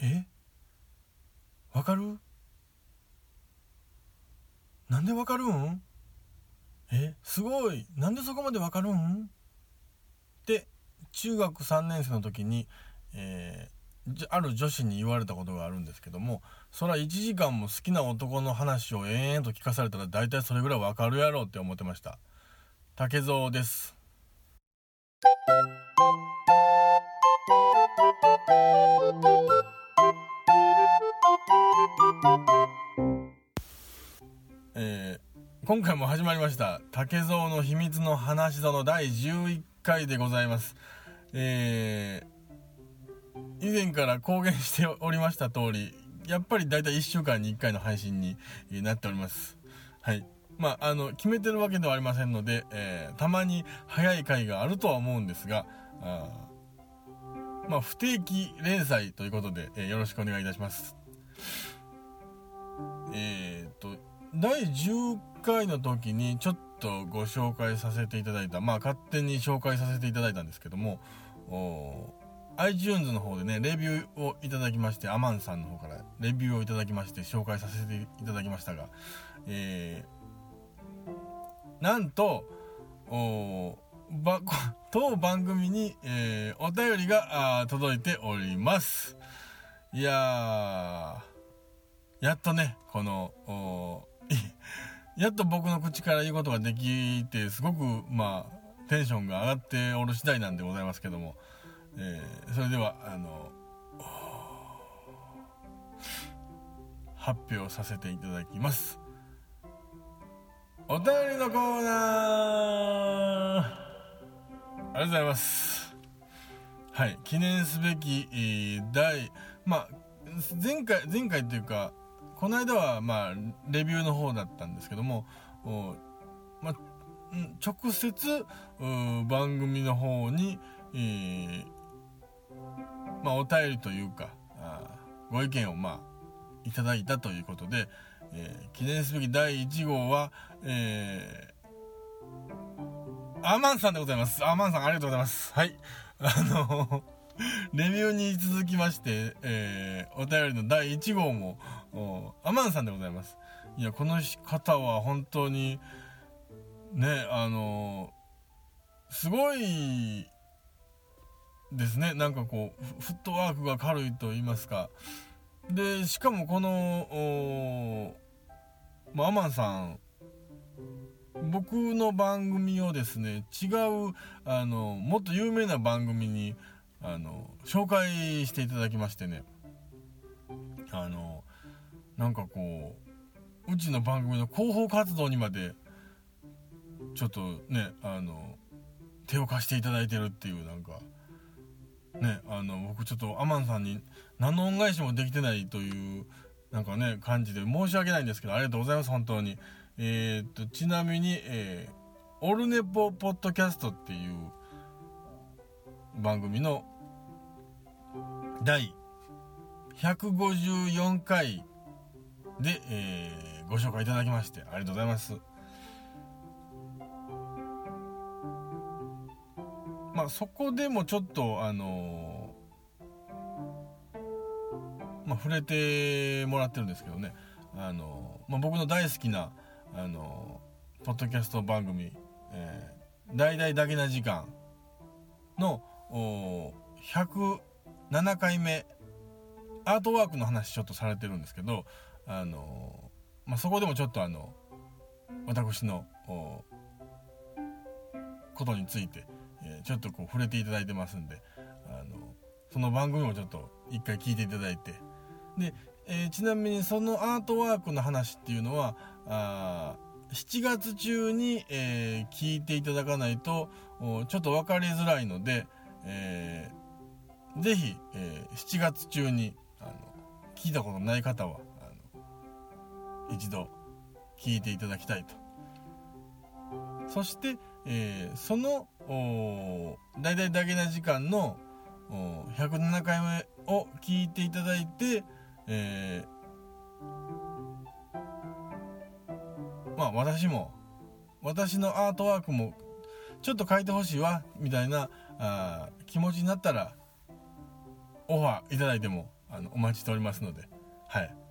え？わかる？なんでわかるん？え？すごい。なんでそこまでわかるん？って中学3年生の時に、えー、ある女子に言われたことがあるんですけどもそら1時間も好きな男の話を延々と聞かされたら大体それぐらいわかるやろうって思ってました。竹蔵です。今回も始まりました。竹蔵の秘密の話その第11回でございます。えー、以前から公言しておりました通りやっぱりだいたい1週間に1回の配信になっております。はい。まあ、あの決めてるわけではありませんので、えー、たまに早い回があるとは思うんですがあまあ、不定期連載ということで、えー、よろしくお願いいたします。えっ、と第10回の時にちょっとご紹介させていただいたまあ勝手に紹介させていただいたんですけども iTunes の方でねレビューをいただきましてアマンさんの方からレビューをいただきまして紹介させていただきましたがえー、なんとおば 当番組に、えー、お便りが届いております。いややっとねこのやっと僕の口から言うことができてすごくまあテンションが上がっておる次第なんでございますけども、えー、それではあの発表させていただきます。お便りのコーナー。ありがとうございます。はい記念すべき、第まあ前回前回というかこの間はまあレビューの方だったんですけどもまあ、直接番組の方に、えー、まあ、お便りというかご意見をまあいただいたということで、えー、記念すべき第1号は、えー、アーマンさんでございます。アーマンさんありがとうございます。はい。あのレビューに続きまして、えー、お便りの第1号も、アマンさんでございます。いや、この方は本当に、ね、あのすごいですね。なんかこう、フットワークが軽いと言いますか。で、しかもこの、ま、アマンさん、僕の番組をですね、違う、あの、もっと有名な番組に、あの、紹介していただきましてね、あの、なんかこううちの番組の広報活動にまでちょっとねあの手を貸していただいてるっていうなんかねあの僕ちょっとアマンさんに何の恩返しもできてないというなんかね感じで申し訳ないんですけどありがとうございます本当に。えー、っとちなみに、えー、オルネポポッドキャストっていう番組の第154回で、えー、ご紹介いただきましてありがとうございます。まあそこでもちょっとあのー、まあ触れてもらってるんですけどねあのー、まあ、僕の大好きなあのー、ポッドキャスト番組「えー、大々だけな時間の」の107回目アートワークの話ちょっとされてるんですけどあのまあ、そこでもちょっとあの私のことについて、えー、ちょっとこう触れていただいてますんであのその番組もちょっと一回聞いていただいてで、えー、ちなみにそのアートワークの話っていうのはあ7月中に、えー、聞いていただかないとちょっと分かりづらいので、えー、ぜひ、えー、7月中にあの聞いたことない方は一度聞いていただきたいと。そして、えー、その大々だけな時間の107回目を聞いていただいて、えー、まあ私も私のアートワークもちょっと書いてほしいわみたいなあ気持ちになったらオファーいただいてもあのお待ちしておりますのではい。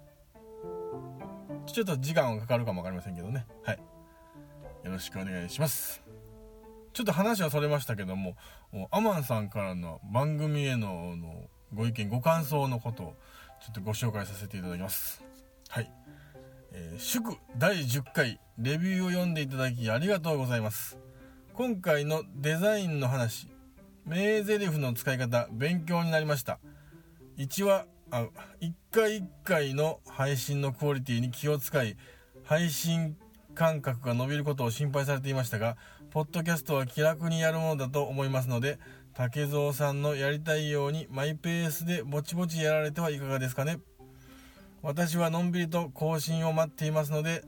ちょっと時間はかかるかも分かりませんけどね。はい。よろしくお願いします。ちょっと話はそれましたけどもアマンさんからの番組へののご意見ご感想のことをちょっとご紹介させていただきます。はい。えー、祝第10回レビューを読んでいただきありがとうございます。今回のデザインの話名台詞の使い方勉強になりました。1話あ1回1回の配信のクオリティに気を使い配信間隔が伸びることを心配されていましたがポッドキャストは気楽にやるものだと思いますので竹蔵さんのやりたいようにマイペースでぼちぼちやられてはいかがですかね。私はのんびりと更新を待っていますので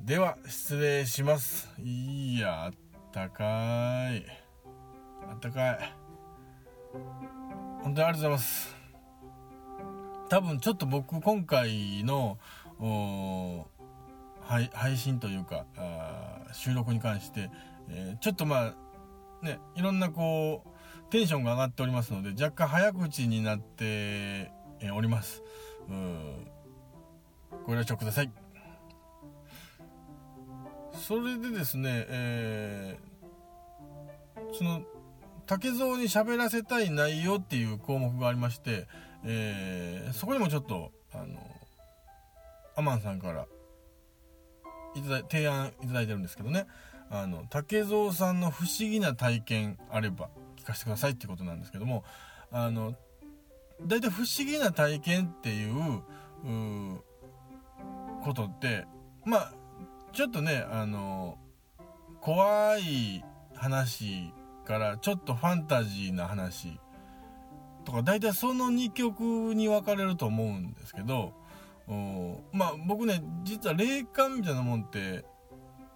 では失礼します。いやあったかい。あったかい。本当にありがとうございます。多分ちょっと僕今回の配信というか収録に関して、えー、ちょっとまあねいろんなこうテンションが上がっておりますので若干早口になっております。ご了承ください。それでですね、えー、その竹蔵に喋らせたい内容っていう項目がありまして、えー、そこにもちょっとあのアマンさんからいただ提案いただいてるんですけどね。あの竹蔵さんの不思議な体験あれば聞かせてくださいっていうことなんですけどもあの大体不思議な体験っていうことってまあちょっとねあの怖い話からちょっとファンタジーな話とか大体その2曲に分かれると思うんですけどまあ僕ね実は霊感みたいなもんって、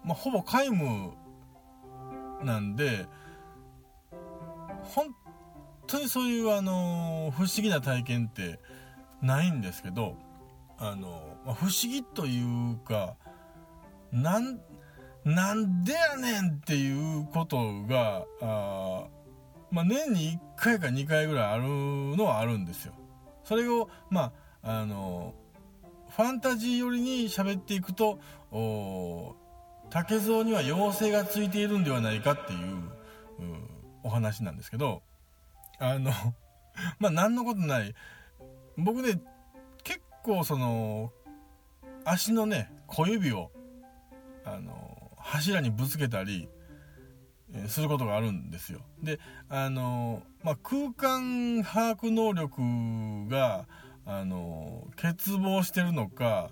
まあ、ほぼ皆無なんで本当にそういうあの不思議な体験ってないんですけどあの、まあ、不思議というかなんなんでやねんっていうことがあ、まあ、年に1回か2回ぐらいあるのはあるんですよ。それをまああのファンタジー寄りに喋っていくと竹蔵には妖精がついているんではないかっていうお話なんですけどあのまあ何のことない僕ね結構その足のね小指をあの柱にぶつけたり、えすることがあるんですよ。であの、まあ、空間把握能力があの欠乏してるのか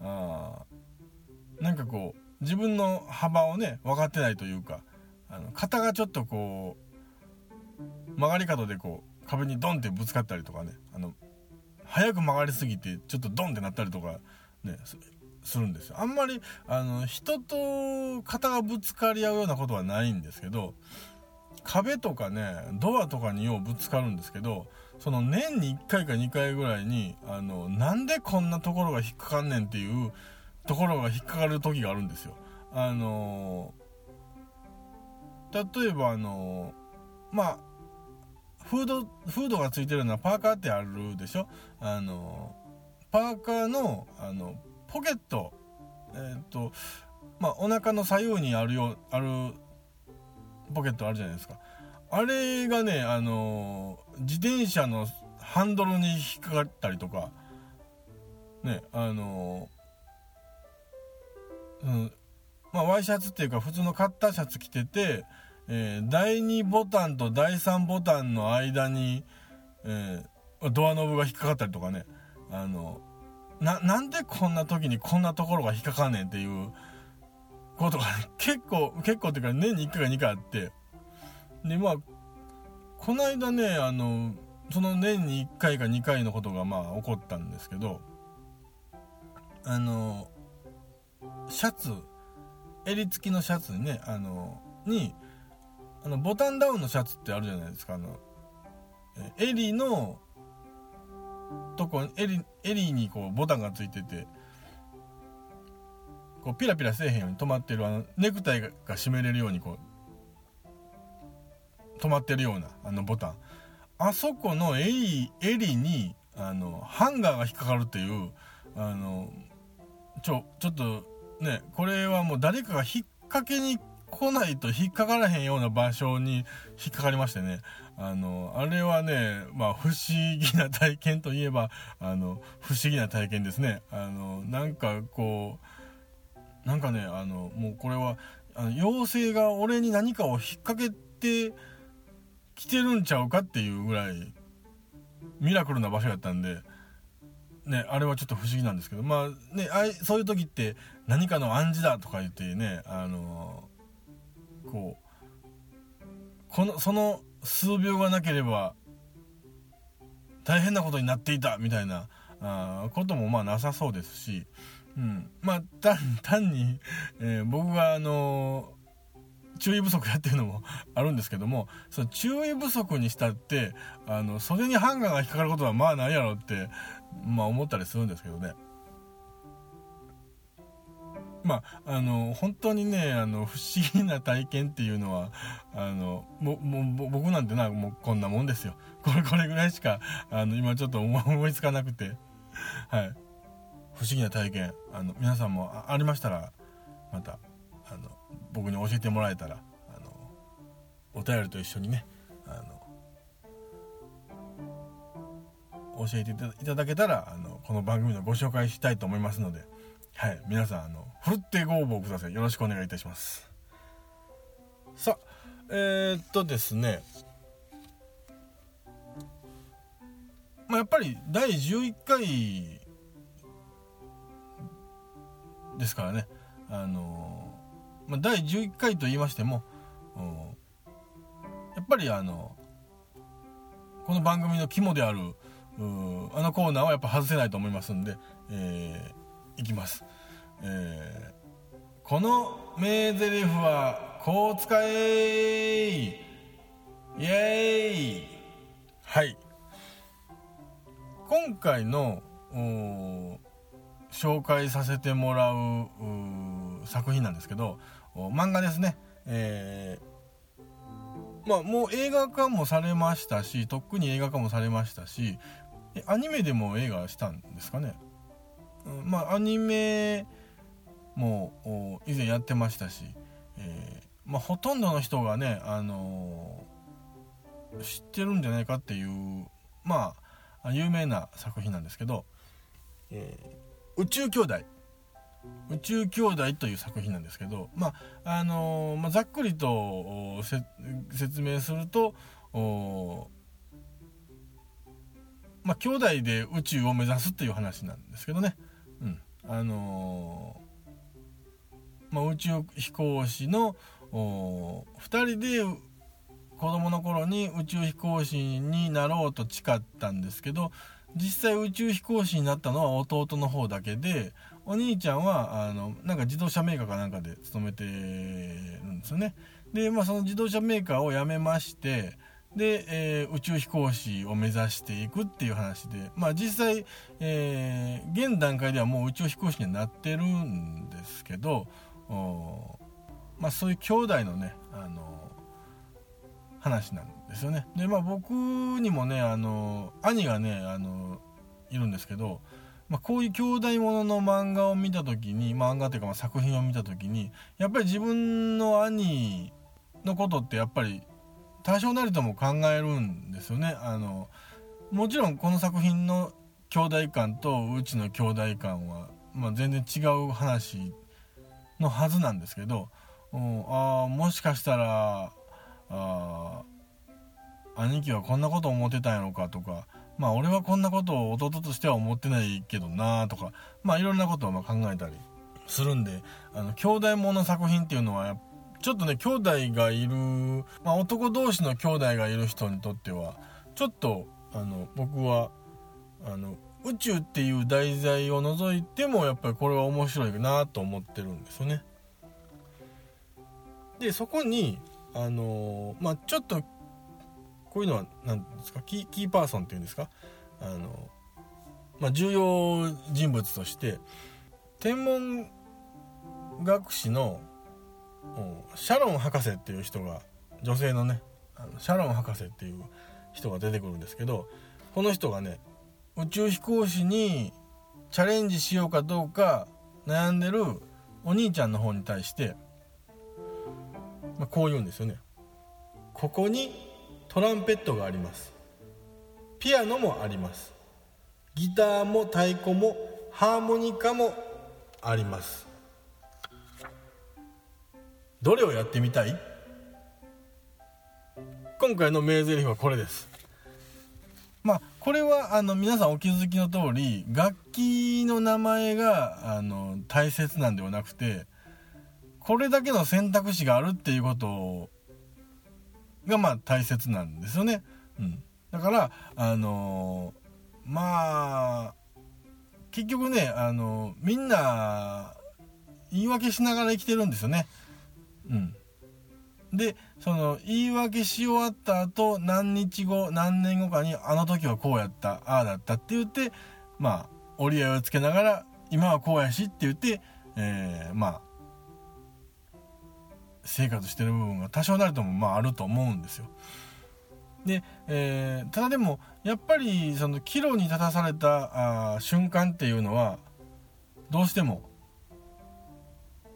あなんかこう自分の幅をね分かってないというかあの肩がちょっとこう曲がり角でこう壁にドンってぶつかったりとかねあの早く曲がりすぎてちょっとドンってなったりとかねするんですよ。あんまりあの人と肩がぶつかり合うようなことはないんですけど壁とかねドアとかにようぶつかるんですけどその年に1回か2回ぐらいにあのなんでこんなところが引っかかんねんっていうところが引っかかる時があるんですよ。あの例えばあのまあフード、フードがついてるようなパーカーってあるでしょ？あの、パーカーの、あの、ポケット、えっ、ー、と、まあ、お腹の左右にあるよ、ある、ポケットあるじゃないですか。あれがね、あの、自転車のハンドルに引っかかったりとか、ね、あの、うん、まあ、ワイシャツっていうか普通のカッターシャツ着てて、えー、第2ボタンと第3ボタンの間に、えー、ドアノブが引っかかったりとかね、あの、な、なんでこんな時にこんなところが引っかかんねんっていうことが、結構、結構っていうか年に1回か2回あって、で、まあ、この間ね、あの、その年に1回か2回のことがまあ起こったんですけど、あの、シャツ、襟付きのシャツにね、あの、に、あのボタンダウンのシャツってあるじゃないですか。あの襟のとこ襟襟にこうボタンがついててこうピラピラせえへんように止まってるあのネクタイが締めれるようにこう止まってるようなあのボタン。あそこの襟襟にあのハンガーが引っかかるっていうあのちょちょっとねこれはもう誰かが引っ掛けに来ないと引っかからへんような場所に引っかかりましてね。あのあれはねまあ不思議な体験といえばあの不思議な体験ですね。あのなんかこうなんかねあのもうこれはあの妖精が俺に何かを引っ掛けてきてるんちゃうかっていうぐらいミラクルな場所やったんでね、あれはちょっと不思議なんですけど、まあね、あそういう時って何かの暗示だとか言ってね、あの、こう、この、その数秒がなければ大変なことになっていたみたいなあこともまあなさそうですし、うん、まあ単 単に、えー、僕があのー、注意不足やっていうのも あるんですけどもその注意不足にしたってあの袖にハンガーが引っかかることはまあないやろってまあ思ったりするんですけどね。まあ、あの本当にねあの不思議な体験っていうのはあのもも僕なんてなもうこんなもんですよ。これこれぐらいしかあの今ちょっと思いつかなくて。はい。不思議な体験。あの皆さんもありましたらまたあの僕に教えてもらえたらあのお便りと一緒にねあの教えていただけたらあのこの番組のご紹介したいと思いますので、はい、皆さんあのふるってご応募ください。よろしくお願いいたします。さあえー、っとですね。まあ、やっぱり第11回ですからね。あのまあ、第11回と言いましてもやっぱりあのこの番組の肝であるあのコーナーはやっぱ外せないと思いますんで、えー、いきます、えー、この名台詞はこう使えイエーイ。はい。今回の紹介させてもらう作品なんですけど漫画ですね、えー、まあもう映画化もされましたしとっくに映画化もされましたしアニメでも映画したんですかね、まあアニメも以前やってましたし、えー、まあ、ほとんどの人がね、あのー、知ってるんじゃないかっていうまあ有名な作品なんですけど「えー、宇宙兄弟」宇宙兄弟という作品なんですけど、まああのまあ、ざっくりと説明するとまあ、兄弟で宇宙を目指すっていう話なんですけどね。あのー、まあ、宇宙飛行士の2人で子供の頃に宇宙飛行士になろうと誓ったんですけど実際宇宙飛行士になったのは弟の方だけでお兄ちゃんはあのなんか自動車メーカーかなんかで勤めてるんですよね。でまあその自動車メーカーを辞めましてで、えー、宇宙飛行士を目指していくっていう話で、まあ実際、えー、現段階ではもう宇宙飛行士にはなってるんですけど、まあそういう兄弟のね、あの話なんですよね。で、まあ僕にもね、あの兄がね、あのいるんですけど、まあ、こういう兄弟ものの漫画を見た時に漫画というかまあ作品を見た時にやっぱり自分の兄のことってやっぱり多少なりとも考えるんですよね。あのもちろんこの作品の兄弟感とうちの兄弟感は、まあ、全然違う話のはずなんですけど、うん、あもしかしたらあ兄貴はこんなこと思ってたんやろかとかまあ俺はこんなことを弟としては思ってないけどなとかまあいろんなことをま考えたりするんであの兄弟もの作品っていうのはやっちょっとね、兄弟がいる、まあ、男同士の兄弟がいる人にとっては、ちょっと、あの、僕は、あの、宇宙っていう題材を除いても、やっぱりこれは面白いなと思ってるんですよね。で、そこに、あのまあ、ちょっと、こういうのは、何ですか、キー、キーパーソンっていうんですか、あのまあ、重要人物として、天文学士のシャロン博士っていう人が女性のねあのシャロン博士っていう人が出てくるんですけどこの人がね宇宙飛行士にチャレンジしようかどうか悩んでるお兄ちゃんの方に対して、まあ、こう言うんですよね。ここにトランペットがあります。ピアノもあります。ギターも太鼓もハーモニカもあります。どれをやってみたい？今回の名台詞はこれですまあこれはあの皆さんお気づきの通り楽器の名前があの大切なんではなくてこれだけの選択肢があるっていうことがまあ大切なんですよね。うん、だからあのー、まあ結局ねあのみんな言い訳しながら生きてるんですよね。うん、でその言い訳し終わった後何日後何年後かにあの時はこうやったああだったって言ってまあ折り合いをつけながら今はこうやしって言って、えー、まあ生活してる部分が多少なりともまああると思うんですよ。で、えー、ただでもやっぱりその岐路に立たされたあ瞬間っていうのはどうしても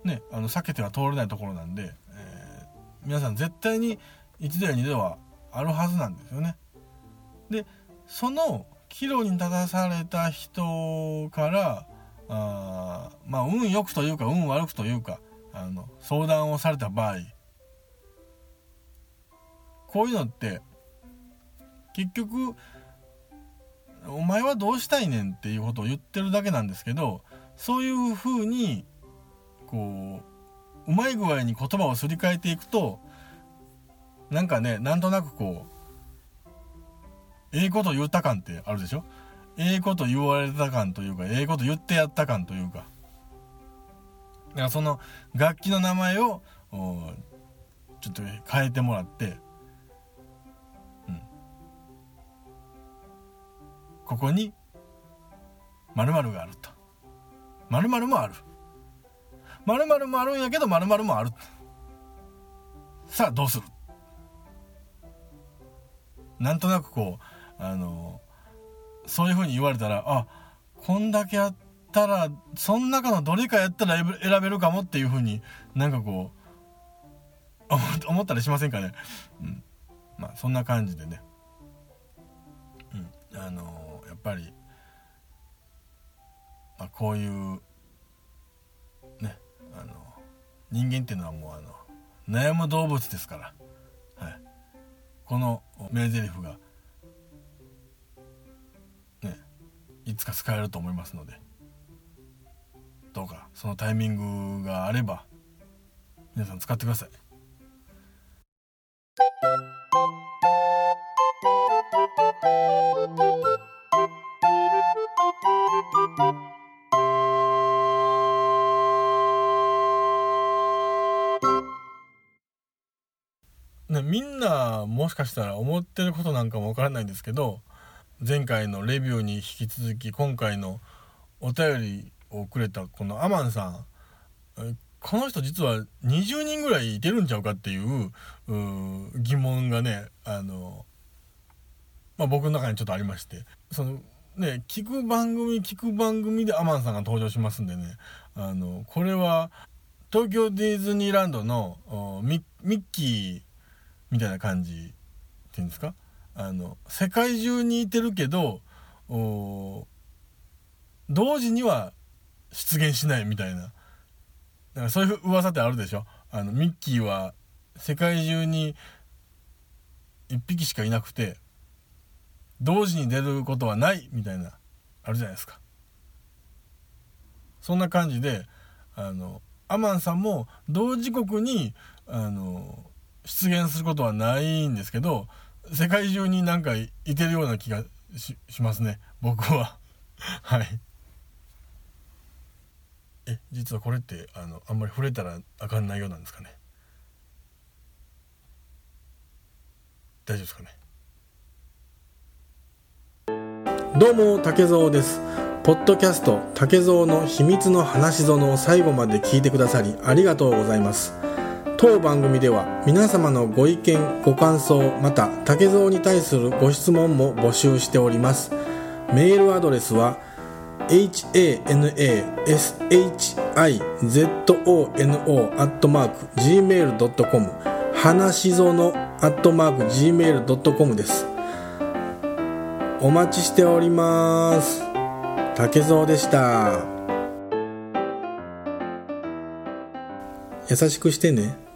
ねあの避けては通れないところなんで、えー、皆さん絶対に一度や二度はあるはずなんですよね。でその岐路に立たされた人からあまあ運良くというか運悪くというかあの相談をされた場合こういうのって結局お前はどうしたいねんっていうことを言ってるだけなんですけどそういうふうにこううまい具合に言葉をすり替えていくとなんかねなんとなくこうええこと言った感ってあるでしょ？ええこと言われた感というかええこと言ってやった感というか。だからその楽器の名前をちょっと変えてもらって、ここに〇〇があると。〇〇もある。〇〇もあるんやけど〇〇もある。さあどうする？なんとなくこうあのそういうふうに言われたらあこんだけあったらその中のどれかやったら選べるかもっていうふうになんかこう思ったりしませんかね、うん、まあそんな感じでね、うん、あの、やっぱり、まあ、こういう人間っていうのはもうあの悩む動物ですから、はい、この名台詞がねいつか使えると思いますので。どうかそのタイミングがあれば皆さん使ってください。しかしたら思ってることなんかもわからないんですけど前回のレビューに引き続き今回のお便りをくれたこのアマンさんこの人実は20人ぐらいいてるんちゃうかっていう疑問がねあの、まあ、僕の中にちょっとありましてそのね聞く番組聞く番組でアマンさんが登場しますんでねあのこれは東京ディズニーランドのミッキーみたいな感じていうんですか？あの世界中にいてるけど同時には出現しないみたいな。だかそういう噂ってあるでしょ？あの、ミッキーは世界中に1匹しかいなくて、同時に出ることはないみたいな、あるじゃないですか。そんな感じで、あの、アマンさんも同時刻に、あの、出現することはないんですけど、世界中になんかいてるような気がしますね、僕は。はい。え実はこれってあのあんまり触れたらあかん内容なんですかね？大丈夫ですかね？どうも竹蔵です。ポッドキャスト竹蔵の秘密の話園を最後まで聞いてくださりありがとうございます。当番組では皆様のご意見ご感想また竹蔵に対するご質問も募集しております。メールアドレスは hanashizono.gmail.com 花しぞの .gmail.com です。お待ちしております。竹蔵でした。優しくしてね。